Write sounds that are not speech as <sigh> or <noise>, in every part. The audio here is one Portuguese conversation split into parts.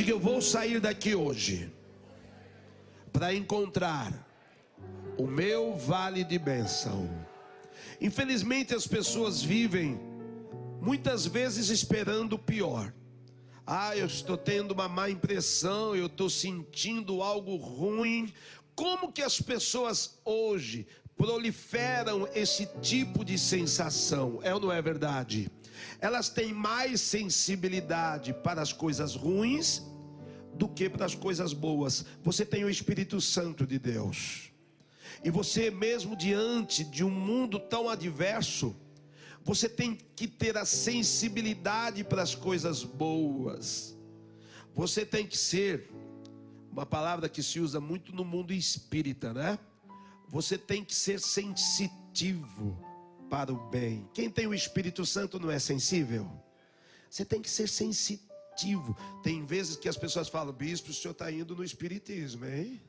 Diga, eu vou sair daqui hoje para encontrar o meu vale de bênção. Infelizmente as pessoas vivem muitas vezes esperando o pior. Ah, eu estou tendo uma má impressão, eu estou sentindo algo ruim. Como que as pessoas hoje proliferam esse tipo de sensação? É ou não é verdade? Elas têm mais sensibilidade para as coisas ruins do que para as coisas boas. Você tem o Espírito Santo de Deus. E você, mesmo diante de um mundo tão adverso, você tem que ter a sensibilidade para as coisas boas. Você tem que ser, uma palavra que se usa muito no mundo espírita, né? Você tem que ser sensitivo para o bem. Quem tem o Espírito Santo não é sensível? Você tem que ser sensitivo. Tem vezes que as pessoas falam, bispo, o senhor está indo no espiritismo, hein?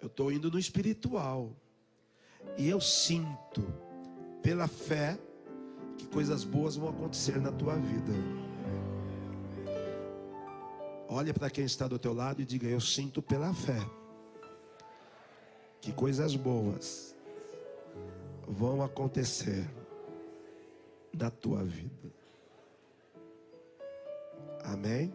Eu estou indo no espiritual. E eu sinto, pela fé, que coisas boas vão acontecer na tua vida. Olha para quem está do teu lado e diga: Eu sinto pela fé que coisas boas vão acontecer na tua vida. Amém?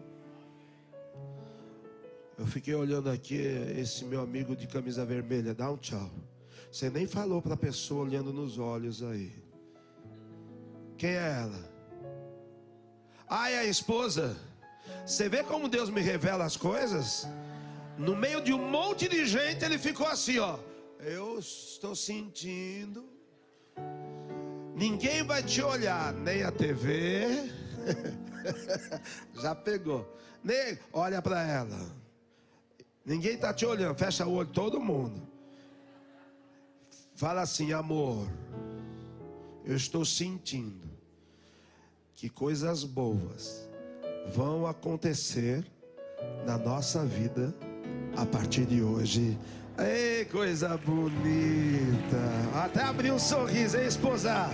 Eu fiquei olhando aqui esse meu amigo de camisa vermelha, dá um tchau. Você nem falou para a pessoa olhando nos olhos aí. Quem é ela? Ah, é a esposa. Você vê como Deus me revela as coisas? No meio de um monte de gente, ele ficou assim, ó. Eu estou sentindo. Ninguém vai te olhar, nem a TV. <laughs> <laughs> Já pegou. Nem olha para ela. Ninguém está te olhando, fecha o olho, todo mundo. Fala assim, amor. Eu estou sentindo que coisas boas vão acontecer na nossa vida a partir de hoje. Ei, coisa bonita. Até abrir um sorriso, hein, esposa?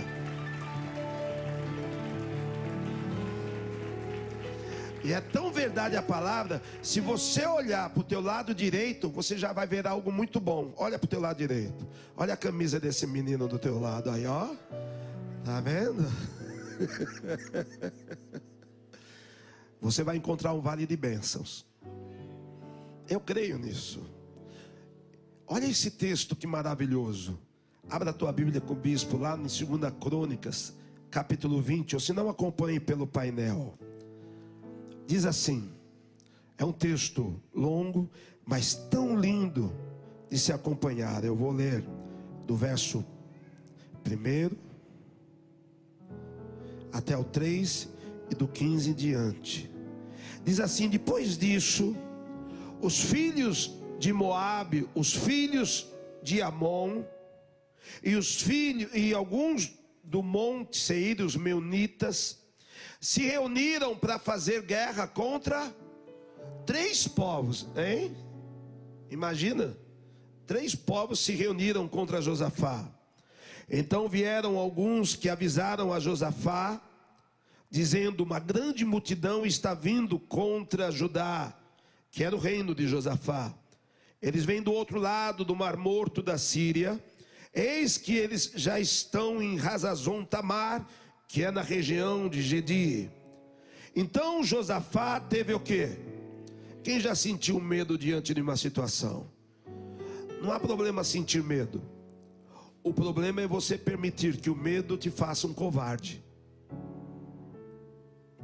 E é tão verdade a palavra, se você olhar para o teu lado direito, você já vai ver algo muito bom. Olha para o teu lado direito. Olha a camisa desse menino do teu lado aí, ó. Tá vendo? <laughs> Você vai encontrar um vale de bênçãos. Eu creio nisso. Olha esse texto que maravilhoso. Abra a tua Bíblia com o bispo lá em 2 Crônicas, capítulo 20, ou se não acompanhe pelo painel. Diz assim: é um texto longo, mas tão lindo de se acompanhar. Eu vou ler do verso primeiro até o 3 e do 15 em diante. Diz assim: depois disso, os filhos de Moabe, os filhos de Amon e os filhos e alguns do monte Seir, os meunitas, se reuniram para fazer guerra contra três povos, hein? Imagina, três povos se reuniram contra Josafá. Então vieram alguns que avisaram a Josafá, dizendo: Uma grande multidão está vindo contra Judá, que era o reino de Josafá. Eles vêm do outro lado do Mar Morto da Síria. Eis que eles já estão em Razazon Tamar que é na região de Gedi. Então Josafá teve o que? Quem já sentiu medo diante de uma situação? Não há problema sentir medo. O problema é você permitir que o medo te faça um covarde.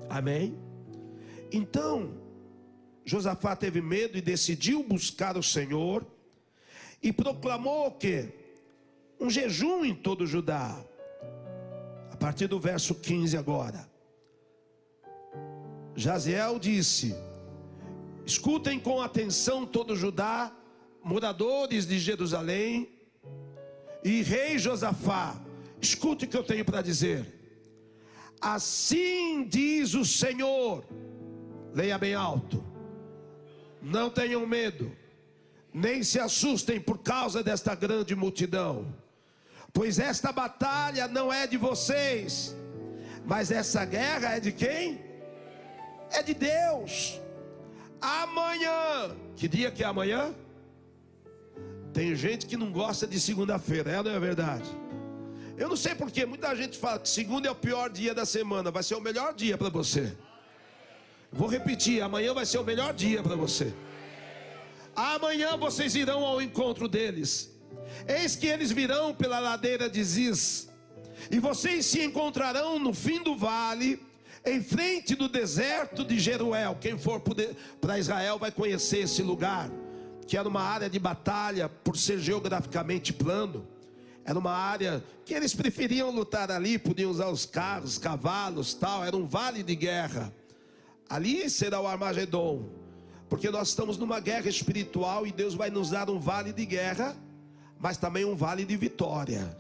Amém? Então, Josafá teve medo e decidiu buscar o Senhor e proclamou o que? Um jejum em todo Judá a partir do verso 15 agora. Jaziel disse: Escutem com atenção todo Judá, moradores de Jerusalém, e rei Josafá, escute o que eu tenho para dizer. Assim diz o Senhor, leia bem alto, não tenham medo, nem se assustem por causa desta grande multidão Pois esta batalha não é de vocês, mas essa guerra é de quem? É de Deus. amanhã. Que dia que é amanhã? Tem gente que não gosta de segunda-feira, é não é verdade? Eu não sei porquê, muita gente fala que segunda é o pior dia da semana, vai ser o melhor dia para você. Vou repetir, amanhã vai ser o melhor dia para você. Amanhã vocês irão ao encontro deles. Eis que eles virão pela ladeira de Ziz, e vocês se encontrarão no fim do vale, em frente do deserto de Jeruel. Quem for para Israel vai conhecer esse lugar, que era uma área de batalha, por ser geograficamente plano. Era uma área que eles preferiam lutar ali, podiam usar os carros, cavalos, tal. Era um vale de guerra. Ali será o Armagedon, porque nós estamos numa guerra espiritual e Deus vai nos dar um vale de guerra, mas também um vale de vitória.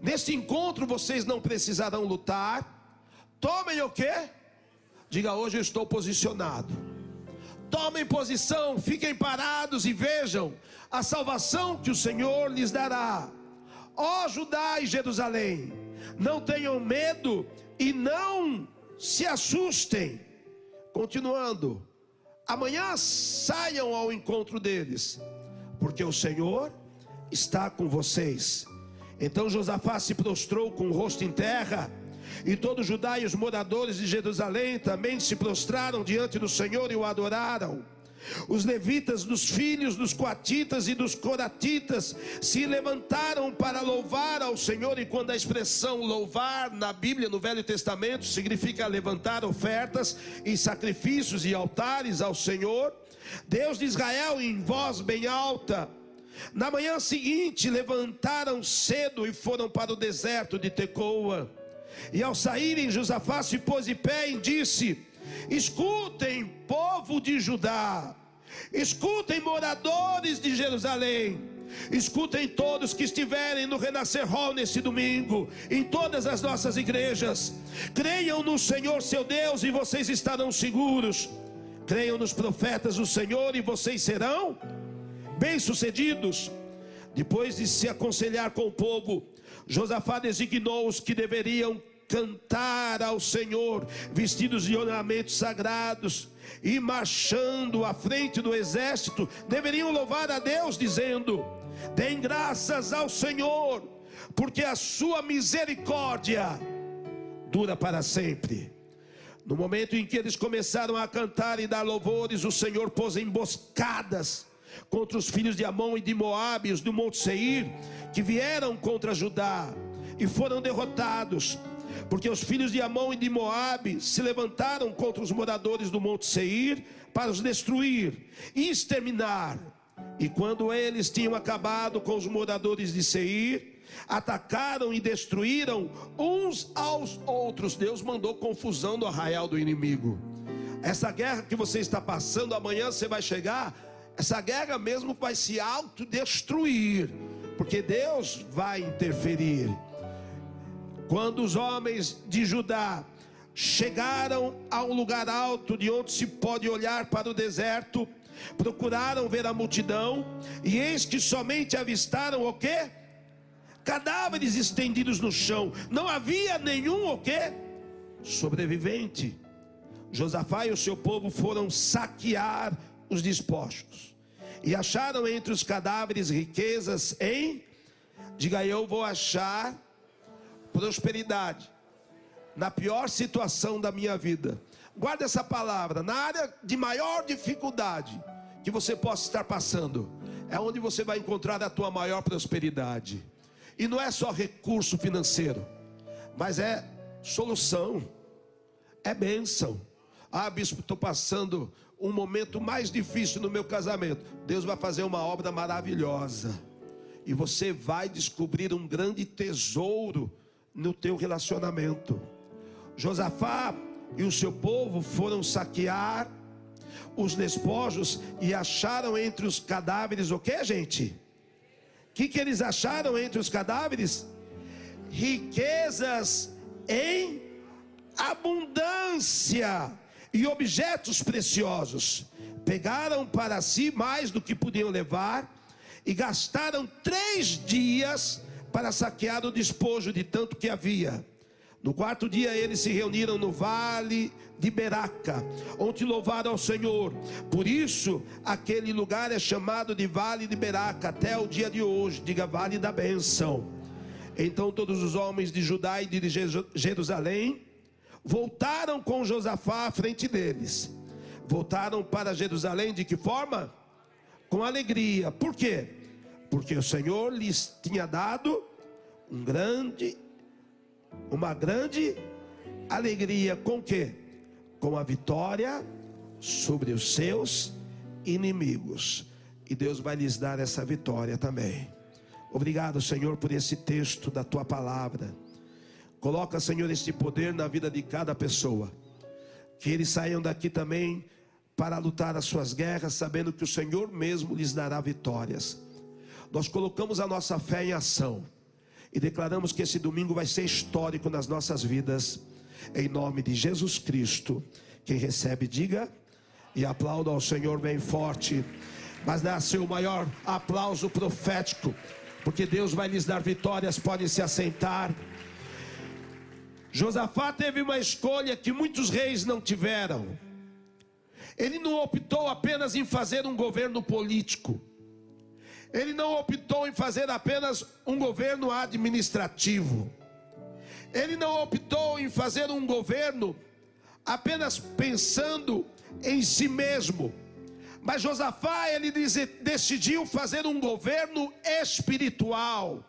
Neste encontro vocês não precisarão lutar. Tomem o que? Diga hoje eu estou posicionado. Tomem posição, fiquem parados e vejam a salvação que o Senhor lhes dará. Ó Judá e Jerusalém, não tenham medo e não se assustem. Continuando, amanhã saiam ao encontro deles, porque o Senhor está com vocês. Então Josafá se prostrou com o rosto em terra, e todo Judá e os moradores de Jerusalém também se prostraram diante do Senhor e o adoraram. Os levitas dos filhos dos coatitas e dos coratitas se levantaram para louvar ao Senhor, e quando a expressão louvar na Bíblia, no Velho Testamento, significa levantar ofertas e sacrifícios e altares ao Senhor, Deus de Israel em voz bem alta, na manhã seguinte levantaram cedo e foram para o deserto de Tecoa. E ao saírem, Josafá se pôs de pé e disse: Escutem, povo de Judá, escutem, moradores de Jerusalém. Escutem todos que estiverem no Renascer Hall nesse domingo, em todas as nossas igrejas. Creiam no Senhor seu Deus e vocês estarão seguros. Creiam nos profetas do Senhor e vocês serão bem-sucedidos. Depois de se aconselhar com o povo, Josafá designou os que deveriam cantar ao Senhor, vestidos de ornamentos sagrados, e marchando à frente do exército, deveriam louvar a Deus, dizendo: Deem graças ao Senhor, porque a sua misericórdia dura para sempre. No momento em que eles começaram a cantar e dar louvores, o Senhor pôs emboscadas contra os filhos de Amon e de Moabe, os do Monte Seir, que vieram contra Judá e foram derrotados porque os filhos de Amon e de Moabe se levantaram contra os moradores do Monte Seir para os destruir e exterminar. E quando eles tinham acabado com os moradores de Seir, atacaram e destruíram uns aos outros. Deus mandou confusão no arraial do inimigo. Essa guerra que você está passando, amanhã você vai chegar, essa guerra mesmo vai se autodestruir, porque Deus vai interferir. Quando os homens de Judá chegaram a um lugar alto de onde se pode olhar para o deserto, procuraram ver a multidão, e eis que somente avistaram o que? Cadáveres estendidos no chão. Não havia nenhum o que? Sobrevivente. Josafá e o seu povo foram saquear os despojos. E acharam entre os cadáveres riquezas em Diga eu vou achar prosperidade, na pior situação da minha vida. Guarda essa palavra, na área de maior dificuldade que você possa estar passando, é onde você vai encontrar a tua maior prosperidade. E não é só recurso financeiro, mas é solução, é bênção. Ah, bispo, estou passando um momento mais difícil no meu casamento. Deus vai fazer uma obra maravilhosa. E você vai descobrir um grande tesouro no teu relacionamento. Josafá e o seu povo foram saquear os despojos e acharam entre os cadáveres o que, gente? O que, que eles acharam entre os cadáveres? Riquezas em abundância e objetos preciosos. Pegaram para si mais do que podiam levar e gastaram três dias para saquear o despojo de tanto que havia. No quarto dia eles se reuniram no vale de Beraca, onde louvaram ao Senhor. Por isso, aquele lugar é chamado de Vale de Beraca até o dia de hoje. Diga Vale da Benção. Então todos os homens de Judá e de Jerusalém voltaram com Josafá à frente deles. Voltaram para Jerusalém de que forma? Com alegria. Por quê? Porque o Senhor lhes tinha dado um grande uma grande alegria com que? Com a vitória sobre os seus inimigos. E Deus vai lhes dar essa vitória também. Obrigado, Senhor, por esse texto da tua palavra. Coloca, Senhor, este poder na vida de cada pessoa. Que eles saiam daqui também para lutar as suas guerras, sabendo que o Senhor mesmo lhes dará vitórias. Nós colocamos a nossa fé em ação e declaramos que esse domingo vai ser histórico nas nossas vidas, em nome de Jesus Cristo. Quem recebe, diga e aplauda ao Senhor bem forte, mas dá seu maior aplauso profético, porque Deus vai lhes dar vitórias. Podem se assentar. Josafá teve uma escolha que muitos reis não tiveram. Ele não optou apenas em fazer um governo político. Ele não optou em fazer apenas um governo administrativo. Ele não optou em fazer um governo apenas pensando em si mesmo. Mas Josafá, ele decidiu fazer um governo espiritual.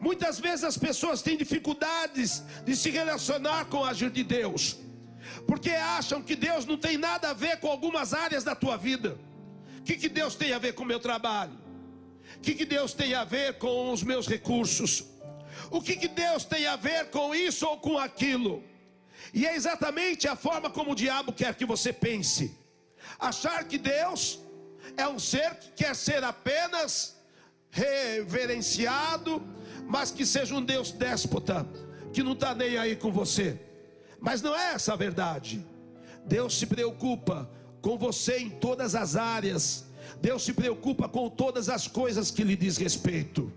Muitas vezes as pessoas têm dificuldades de se relacionar com o agir de Deus, porque acham que Deus não tem nada a ver com algumas áreas da tua vida. O que, que Deus tem a ver com o meu trabalho? O que, que Deus tem a ver com os meus recursos? O que, que Deus tem a ver com isso ou com aquilo? E é exatamente a forma como o diabo quer que você pense. Achar que Deus é um ser que quer ser apenas reverenciado, mas que seja um Deus déspota, que não está nem aí com você. Mas não é essa a verdade. Deus se preocupa com você em todas as áreas Deus se preocupa com todas as coisas que lhe diz respeito.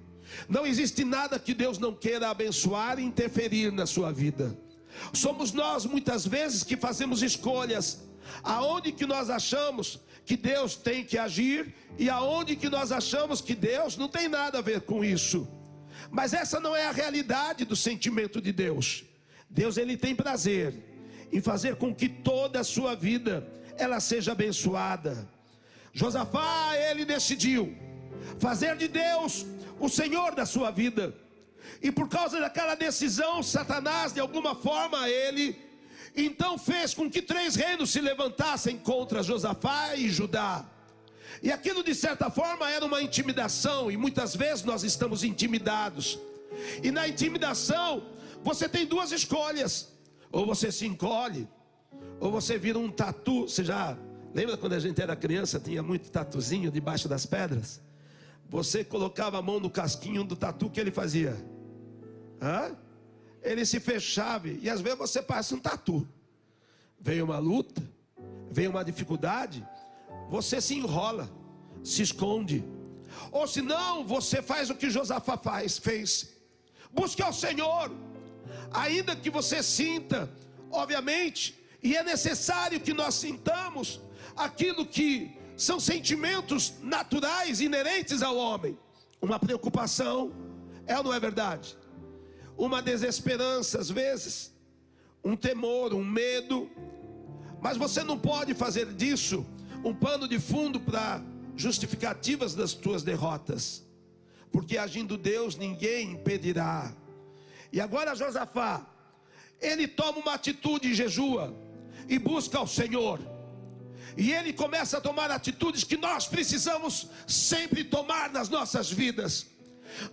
Não existe nada que Deus não queira abençoar e interferir na sua vida. Somos nós muitas vezes que fazemos escolhas aonde que nós achamos que Deus tem que agir e aonde que nós achamos que Deus não tem nada a ver com isso. Mas essa não é a realidade do sentimento de Deus. Deus ele tem prazer em fazer com que toda a sua vida ela seja abençoada. Josafá, ele decidiu fazer de Deus o Senhor da sua vida. E por causa daquela decisão, Satanás, de alguma forma, ele então fez com que três reinos se levantassem contra Josafá e Judá. E aquilo, de certa forma, era uma intimidação, e muitas vezes nós estamos intimidados. E na intimidação, você tem duas escolhas: ou você se encolhe, ou você vira um tatu. Você já Lembra quando a gente era criança, tinha muito tatuzinho debaixo das pedras? Você colocava a mão no casquinho do tatu, que ele fazia? Hã? Ele se fechava e às vezes você passa um tatu. Veio uma luta, veio uma dificuldade, você se enrola, se esconde. Ou se não, você faz o que Josafá faz, fez. Busque ao Senhor, ainda que você sinta, obviamente, e é necessário que nós sintamos aquilo que são sentimentos naturais inerentes ao homem. Uma preocupação, é ou não é verdade? Uma desesperança às vezes, um temor, um medo. Mas você não pode fazer disso um pano de fundo para justificativas das tuas derrotas. Porque agindo Deus, ninguém impedirá. E agora Josafá, ele toma uma atitude, jejua e busca ao Senhor. E ele começa a tomar atitudes que nós precisamos sempre tomar nas nossas vidas.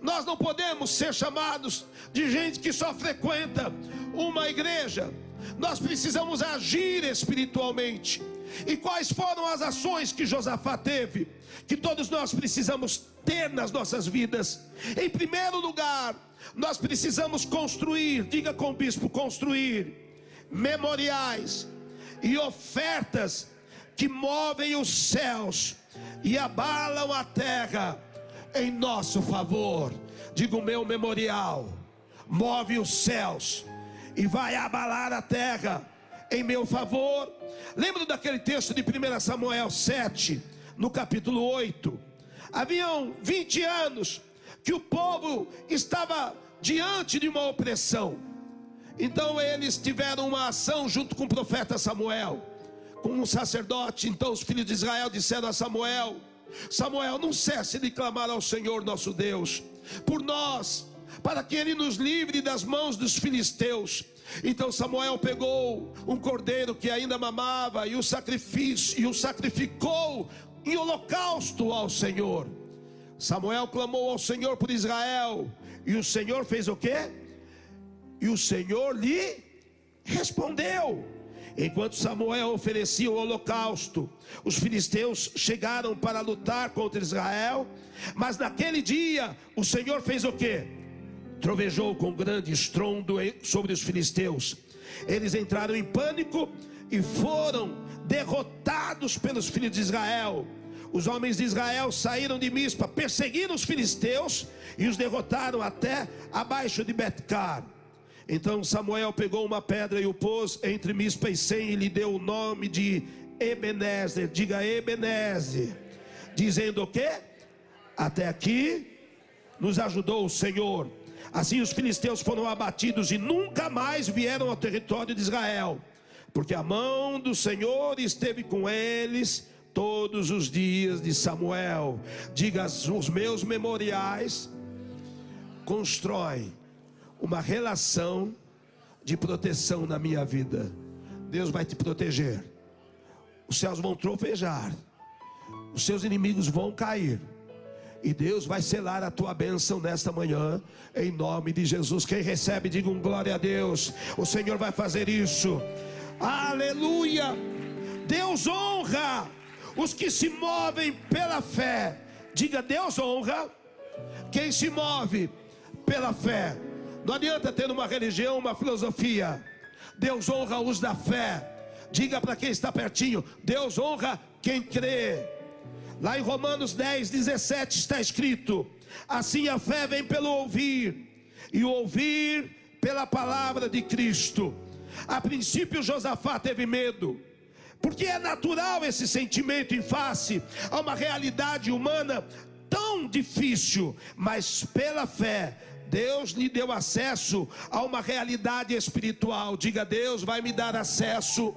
Nós não podemos ser chamados de gente que só frequenta uma igreja. Nós precisamos agir espiritualmente. E quais foram as ações que Josafá teve? Que todos nós precisamos ter nas nossas vidas. Em primeiro lugar, nós precisamos construir, diga com o bispo, construir memoriais e ofertas que movem os céus e abalam a terra em nosso favor. Digo meu memorial, move os céus e vai abalar a terra em meu favor. Lembro daquele texto de 1 Samuel 7, no capítulo 8. Haviam 20 anos que o povo estava diante de uma opressão. Então eles tiveram uma ação junto com o profeta Samuel, com um sacerdote. Então os filhos de Israel disseram a Samuel: Samuel, não cesse de clamar ao Senhor nosso Deus por nós, para que ele nos livre das mãos dos filisteus. Então Samuel pegou um cordeiro que ainda mamava e o sacrifício e o sacrificou em holocausto ao Senhor. Samuel clamou ao Senhor por Israel, e o Senhor fez o quê? E o Senhor lhe respondeu. Enquanto Samuel oferecia o holocausto, os filisteus chegaram para lutar contra Israel, mas naquele dia o Senhor fez o quê? Trovejou com grande estrondo sobre os filisteus. Eles entraram em pânico e foram derrotados pelos filhos de Israel. Os homens de Israel saíram de Mispa, perseguiram os filisteus e os derrotaram até abaixo de Betcar. Então Samuel pegou uma pedra e o pôs entre Mispa e Sem e lhe deu o nome de Ebenezer. Diga Ebenezer. Dizendo o quê? Até aqui nos ajudou o Senhor. Assim os filisteus foram abatidos e nunca mais vieram ao território de Israel, porque a mão do Senhor esteve com eles todos os dias de Samuel. Diga os meus memoriais constrói uma relação de proteção na minha vida. Deus vai te proteger. Os céus vão trovejar. Os seus inimigos vão cair. E Deus vai selar a tua bênção nesta manhã, em nome de Jesus. Quem recebe, diga um glória a Deus. O Senhor vai fazer isso. Aleluia. Deus honra os que se movem pela fé. Diga, Deus honra quem se move pela fé. Não adianta ter uma religião, uma filosofia. Deus honra os da fé. Diga para quem está pertinho: Deus honra quem crê. Lá em Romanos 10, 17 está escrito: Assim a fé vem pelo ouvir, e o ouvir pela palavra de Cristo. A princípio, Josafá teve medo, porque é natural esse sentimento em face a uma realidade humana tão difícil, mas pela fé Deus lhe deu acesso a uma realidade espiritual. Diga, Deus vai me dar acesso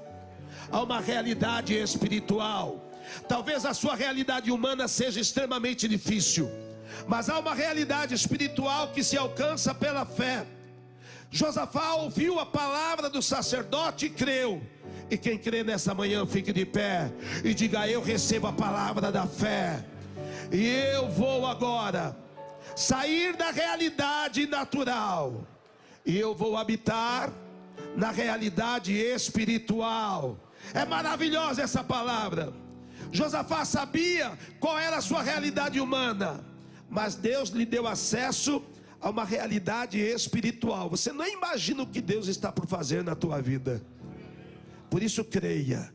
a uma realidade espiritual. Talvez a sua realidade humana seja extremamente difícil, mas há uma realidade espiritual que se alcança pela fé. Josafá ouviu a palavra do sacerdote e creu. E quem crê nessa manhã, fique de pé e diga: Eu recebo a palavra da fé, e eu vou agora sair da realidade natural e eu vou habitar na realidade espiritual. É maravilhosa essa palavra. Josafá sabia qual era a sua realidade humana, mas Deus lhe deu acesso a uma realidade espiritual. Você não imagina o que Deus está por fazer na tua vida. Por isso creia.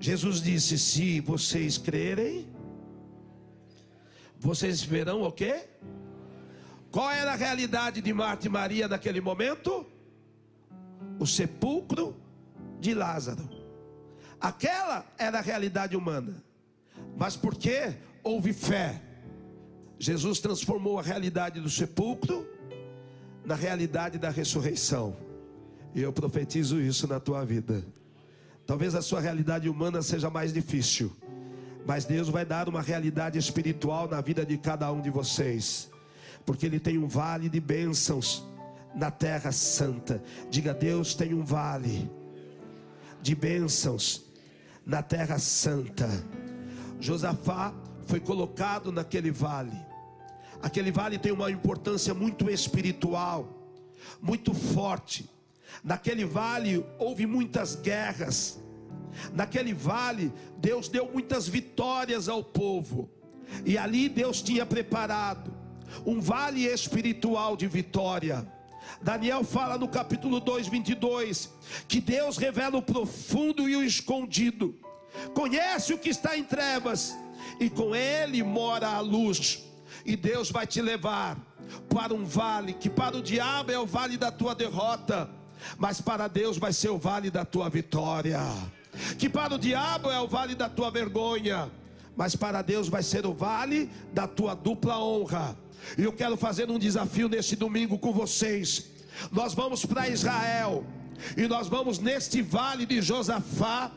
Jesus disse: "Se vocês crerem, vocês verão o quê? Qual era a realidade de Marta e Maria naquele momento? O sepulcro de Lázaro. Aquela era a realidade humana. Mas porque houve fé, Jesus transformou a realidade do sepulcro na realidade da ressurreição. E eu profetizo isso na tua vida. Talvez a sua realidade humana seja mais difícil mas Deus vai dar uma realidade espiritual na vida de cada um de vocês, porque Ele tem um vale de bênçãos na terra santa. Diga, Deus tem um vale de bênçãos na terra santa. Josafá foi colocado naquele vale. Aquele vale tem uma importância muito espiritual, muito forte. Naquele vale houve muitas guerras, Naquele vale, Deus deu muitas vitórias ao povo. E ali Deus tinha preparado um vale espiritual de vitória. Daniel fala no capítulo 2, 22, que Deus revela o profundo e o escondido, conhece o que está em trevas, e com ele mora a luz. E Deus vai te levar para um vale que para o diabo é o vale da tua derrota, mas para Deus vai ser o vale da tua vitória. Que para o diabo é o vale da tua vergonha, mas para Deus vai ser o vale da tua dupla honra. E eu quero fazer um desafio neste domingo com vocês. Nós vamos para Israel e nós vamos neste vale de Josafá.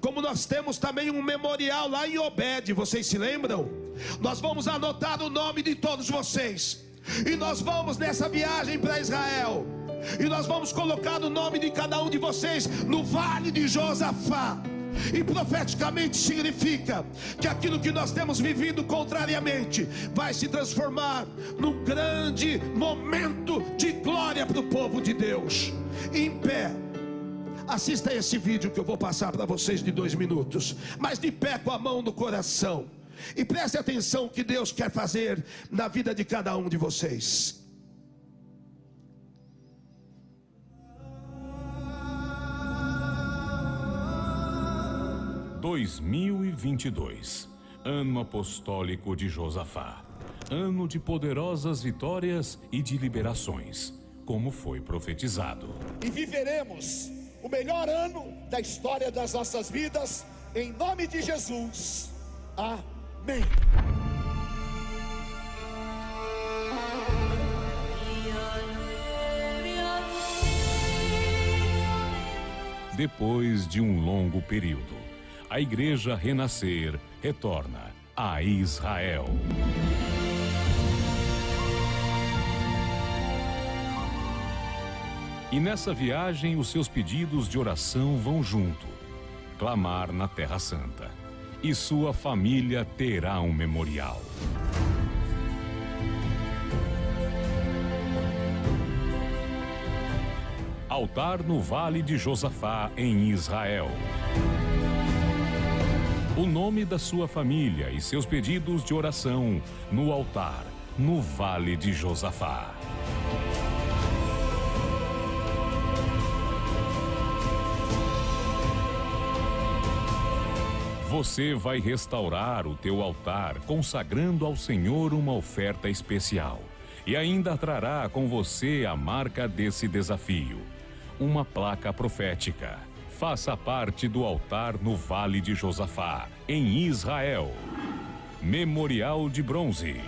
Como nós temos também um memorial lá em Obed, vocês se lembram? Nós vamos anotar o nome de todos vocês. E nós vamos nessa viagem para Israel. E nós vamos colocar o nome de cada um de vocês no vale de Josafá. E profeticamente significa que aquilo que nós temos vivido contrariamente vai se transformar num grande momento de glória para o povo de Deus. Em pé. Assista esse vídeo que eu vou passar para vocês de dois minutos, mas de pé com a mão no coração. E preste atenção o que Deus quer fazer na vida de cada um de vocês. 2022, ano apostólico de Josafá, ano de poderosas vitórias e de liberações, como foi profetizado. E viveremos o melhor ano da história das nossas vidas, em nome de Jesus. Amém. Depois de um longo período a igreja renascer retorna a Israel. E nessa viagem os seus pedidos de oração vão junto. Clamar na Terra Santa. E sua família terá um memorial. Altar no Vale de Josafá, em Israel o nome da sua família e seus pedidos de oração no altar, no Vale de Josafá. Você vai restaurar o teu altar, consagrando ao Senhor uma oferta especial. E ainda trará com você a marca desse desafio: uma placa profética faça parte do altar no Vale de Josafá, em Israel. Memorial de Bronze.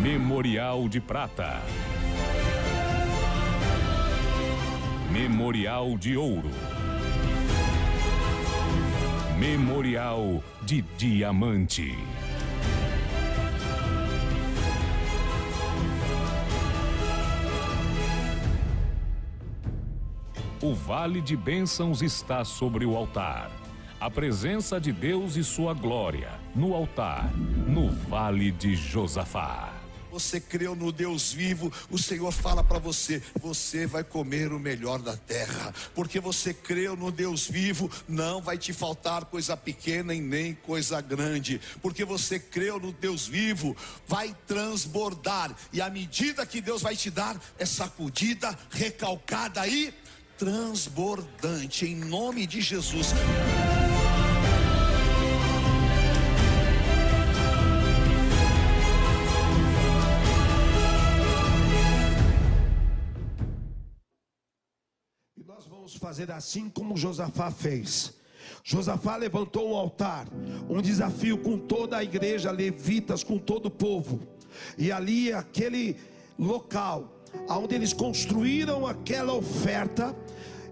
Memorial de Prata. Memorial de Ouro. Memorial de Diamante. O vale de bênçãos está sobre o altar. A presença de Deus e sua glória no altar, no vale de Josafá. Você creu no Deus vivo, o Senhor fala para você: você vai comer o melhor da terra, porque você creu no Deus vivo, não vai te faltar coisa pequena e nem coisa grande, porque você creu no Deus vivo, vai transbordar, e a medida que Deus vai te dar é sacudida, recalcada e transbordante, em nome de Jesus. E nós vamos fazer assim como Josafá fez. Josafá levantou um altar, um desafio com toda a igreja, levitas, com todo o povo. E ali, aquele local, onde eles construíram aquela oferta,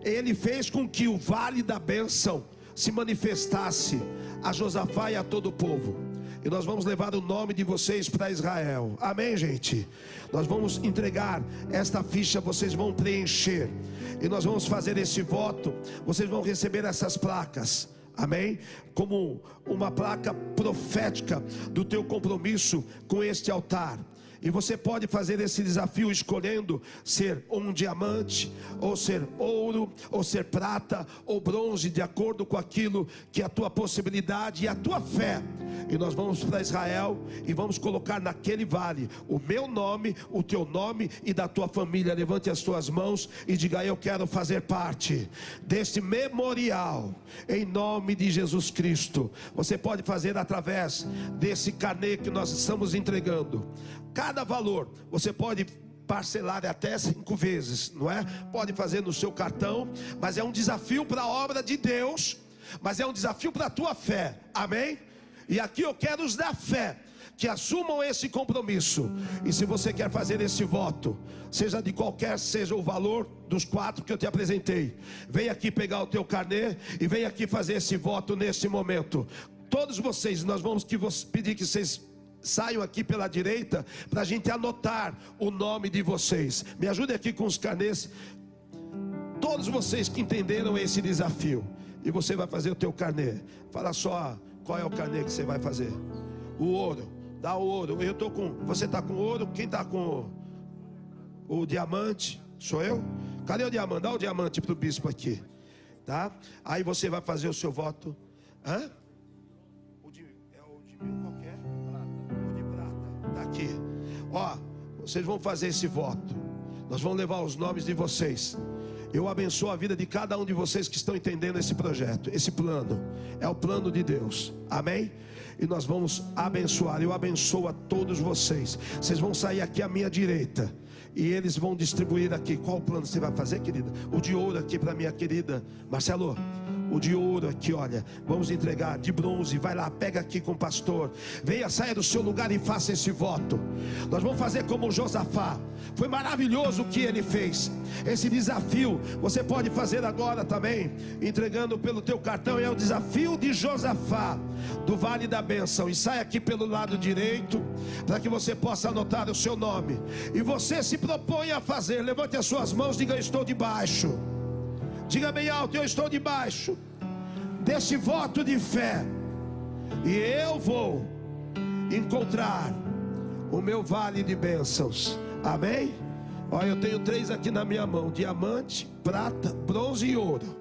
ele fez com que o vale da bênção se manifestasse a Josafá e a todo o povo. E nós vamos levar o nome de vocês para Israel. Amém, gente? Nós vamos entregar esta ficha, vocês vão preencher. E nós vamos fazer esse voto. Vocês vão receber essas placas. Amém? Como uma placa profética do teu compromisso com este altar. E você pode fazer esse desafio escolhendo ser um diamante, ou ser ouro, ou ser prata, ou bronze, de acordo com aquilo que é a tua possibilidade e a tua fé. E nós vamos para Israel e vamos colocar naquele vale o meu nome, o teu nome e da tua família. Levante as tuas mãos e diga: Eu quero fazer parte deste memorial, em nome de Jesus Cristo. Você pode fazer através desse carnê que nós estamos entregando cada valor você pode parcelar até cinco vezes, não é? Pode fazer no seu cartão, mas é um desafio para a obra de Deus, mas é um desafio para a tua fé, amém? E aqui eu quero os da fé que assumam esse compromisso. E se você quer fazer esse voto, seja de qualquer seja o valor dos quatro que eu te apresentei, vem aqui pegar o teu carnê e vem aqui fazer esse voto nesse momento. Todos vocês, nós vamos que pedir que vocês saiam aqui pela direita para a gente anotar o nome de vocês. Me ajude aqui com os carnês. Todos vocês que entenderam esse desafio. E você vai fazer o teu carnê. Fala só qual é o carnê que você vai fazer. O ouro. Dá o ouro. Eu tô com. Você está com ouro? Quem está com o diamante? Sou eu? Cadê o diamante? Dá o diamante para o bispo aqui. Tá? Aí você vai fazer o seu voto. Hã? O de, é o de mil qualquer? Aqui. Ó, vocês vão fazer esse voto. Nós vamos levar os nomes de vocês. Eu abençoo a vida de cada um de vocês que estão entendendo esse projeto, esse plano. É o plano de Deus. Amém? e nós vamos abençoar. Eu abençoo a todos vocês. Vocês vão sair aqui à minha direita. E eles vão distribuir aqui. Qual plano você vai fazer, querida? O de ouro aqui para minha querida Marcelo o de ouro aqui, olha, vamos entregar de bronze, vai lá, pega aqui com o pastor, venha, saia do seu lugar e faça esse voto. Nós vamos fazer como Josafá, foi maravilhoso o que ele fez. Esse desafio você pode fazer agora também, entregando pelo teu cartão, é o desafio de Josafá, do Vale da Bênção, e sai aqui pelo lado direito, para que você possa anotar o seu nome, e você se propõe a fazer, levante as suas mãos, diga: Estou debaixo. Diga bem alto: Eu estou debaixo desse voto de fé, e eu vou encontrar o meu vale de bênçãos. Amém? Olha, eu tenho três aqui na minha mão: diamante, prata, bronze e ouro.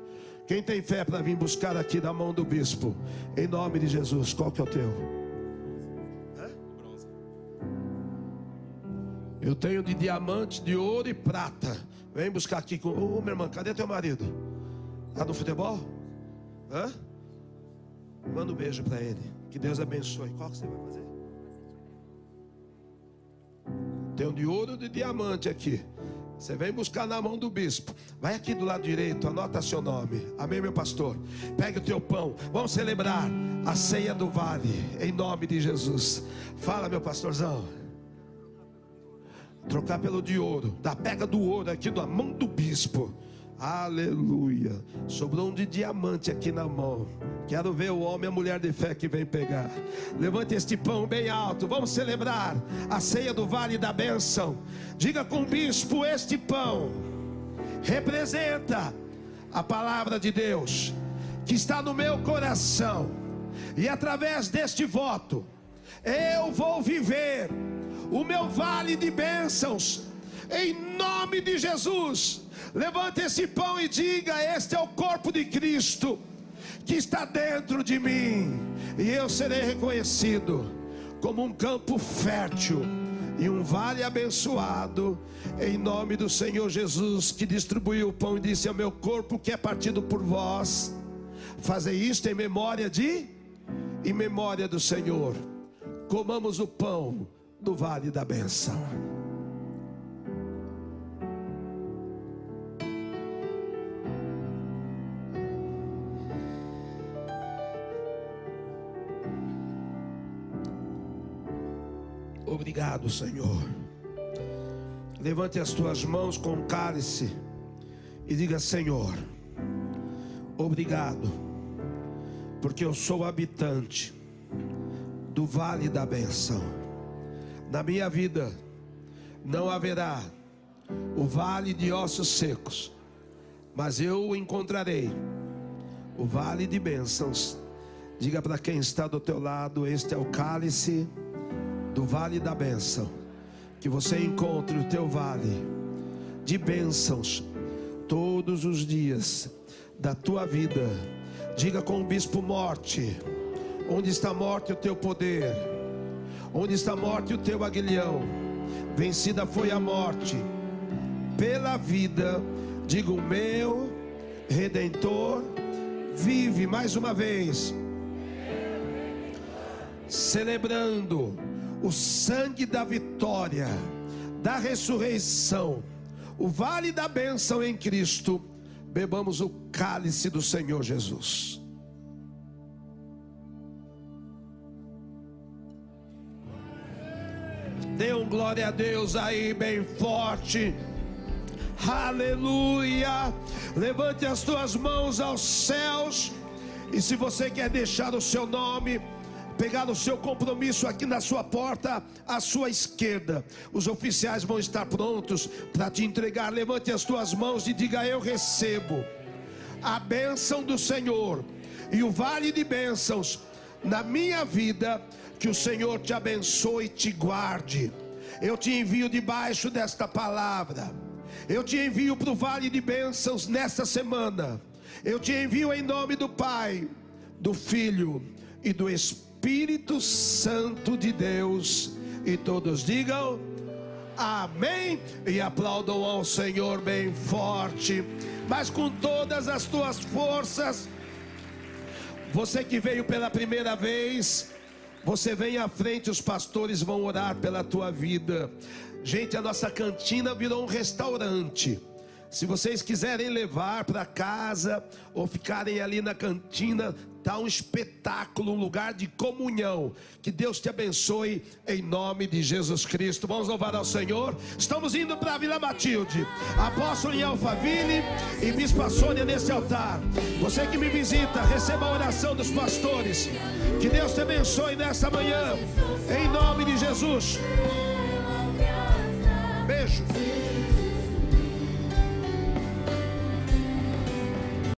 Quem tem fé para vir buscar aqui na mão do bispo? Em nome de Jesus, qual que é o teu? Eu tenho de diamante, de ouro e prata. Vem buscar aqui. Ô, minha irmã, cadê teu marido? Tá no futebol? Hã? Manda um beijo para ele. Que Deus abençoe. Qual que você vai fazer? Tem um de ouro e de diamante aqui. Você vem buscar na mão do bispo. Vai aqui do lado direito, anota seu nome. Amém, meu pastor. Pegue o teu pão. Vamos celebrar a ceia do vale. Em nome de Jesus. Fala, meu pastorzão. Trocar pelo de ouro. Da pega do ouro aqui da mão do bispo. Aleluia. Sobrou um de diamante aqui na mão. Quero ver o homem e a mulher de fé que vem pegar. Levante este pão bem alto. Vamos celebrar a ceia do vale da bênção. Diga com o bispo: este pão representa a palavra de Deus que está no meu coração. E através deste voto, eu vou viver o meu vale de bênçãos, em nome de Jesus. Levante esse pão e diga: Este é o corpo de Cristo que está dentro de mim, e eu serei reconhecido como um campo fértil e um vale abençoado, em nome do Senhor Jesus, que distribuiu o pão e disse: É meu corpo que é partido por vós. Fazer isto em memória de, em memória do Senhor. Comamos o pão do vale da benção. Obrigado, Senhor. Levante as tuas mãos com cálice e diga: Senhor, obrigado, porque eu sou habitante do vale da benção. Na minha vida não haverá o vale de ossos secos, mas eu encontrarei o vale de bênçãos. Diga para quem está do teu lado: Este é o cálice do vale da bênção. Que você encontre o teu vale de bênçãos todos os dias da tua vida. Diga com o bispo morte: Onde está morte o teu poder? Onde está a morte o teu aguilhão? Vencida foi a morte pela vida. Digo, meu redentor vive mais uma vez, celebrando o sangue da vitória, da ressurreição, o vale da bênção em Cristo, bebamos o cálice do Senhor Jesus. Glória a Deus aí, bem forte. Aleluia. Levante as tuas mãos aos céus. E se você quer deixar o seu nome, pegar o seu compromisso aqui na sua porta, à sua esquerda, os oficiais vão estar prontos para te entregar. Levante as tuas mãos e diga: Eu recebo a bênção do Senhor e o vale de bênçãos na minha vida que o Senhor te abençoe e te guarde. Eu te envio debaixo desta palavra. Eu te envio para o vale de bênçãos nesta semana. Eu te envio em nome do Pai, do Filho e do Espírito Santo de Deus. E todos digam amém e aplaudam ao Senhor bem forte, mas com todas as tuas forças. Você que veio pela primeira vez, você vem à frente, os pastores vão orar pela tua vida. Gente, a nossa cantina virou um restaurante. Se vocês quiserem levar para casa ou ficarem ali na cantina, tá um espetáculo, um lugar de comunhão. Que Deus te abençoe em nome de Jesus Cristo. Vamos louvar ao Senhor. Estamos indo para a Vila Matilde. Apóstolo em Alphaville e Bispa Sônia nesse altar. Você que me visita, receba a oração dos pastores. Que Deus te abençoe nesta manhã. Em nome de Jesus. Beijo.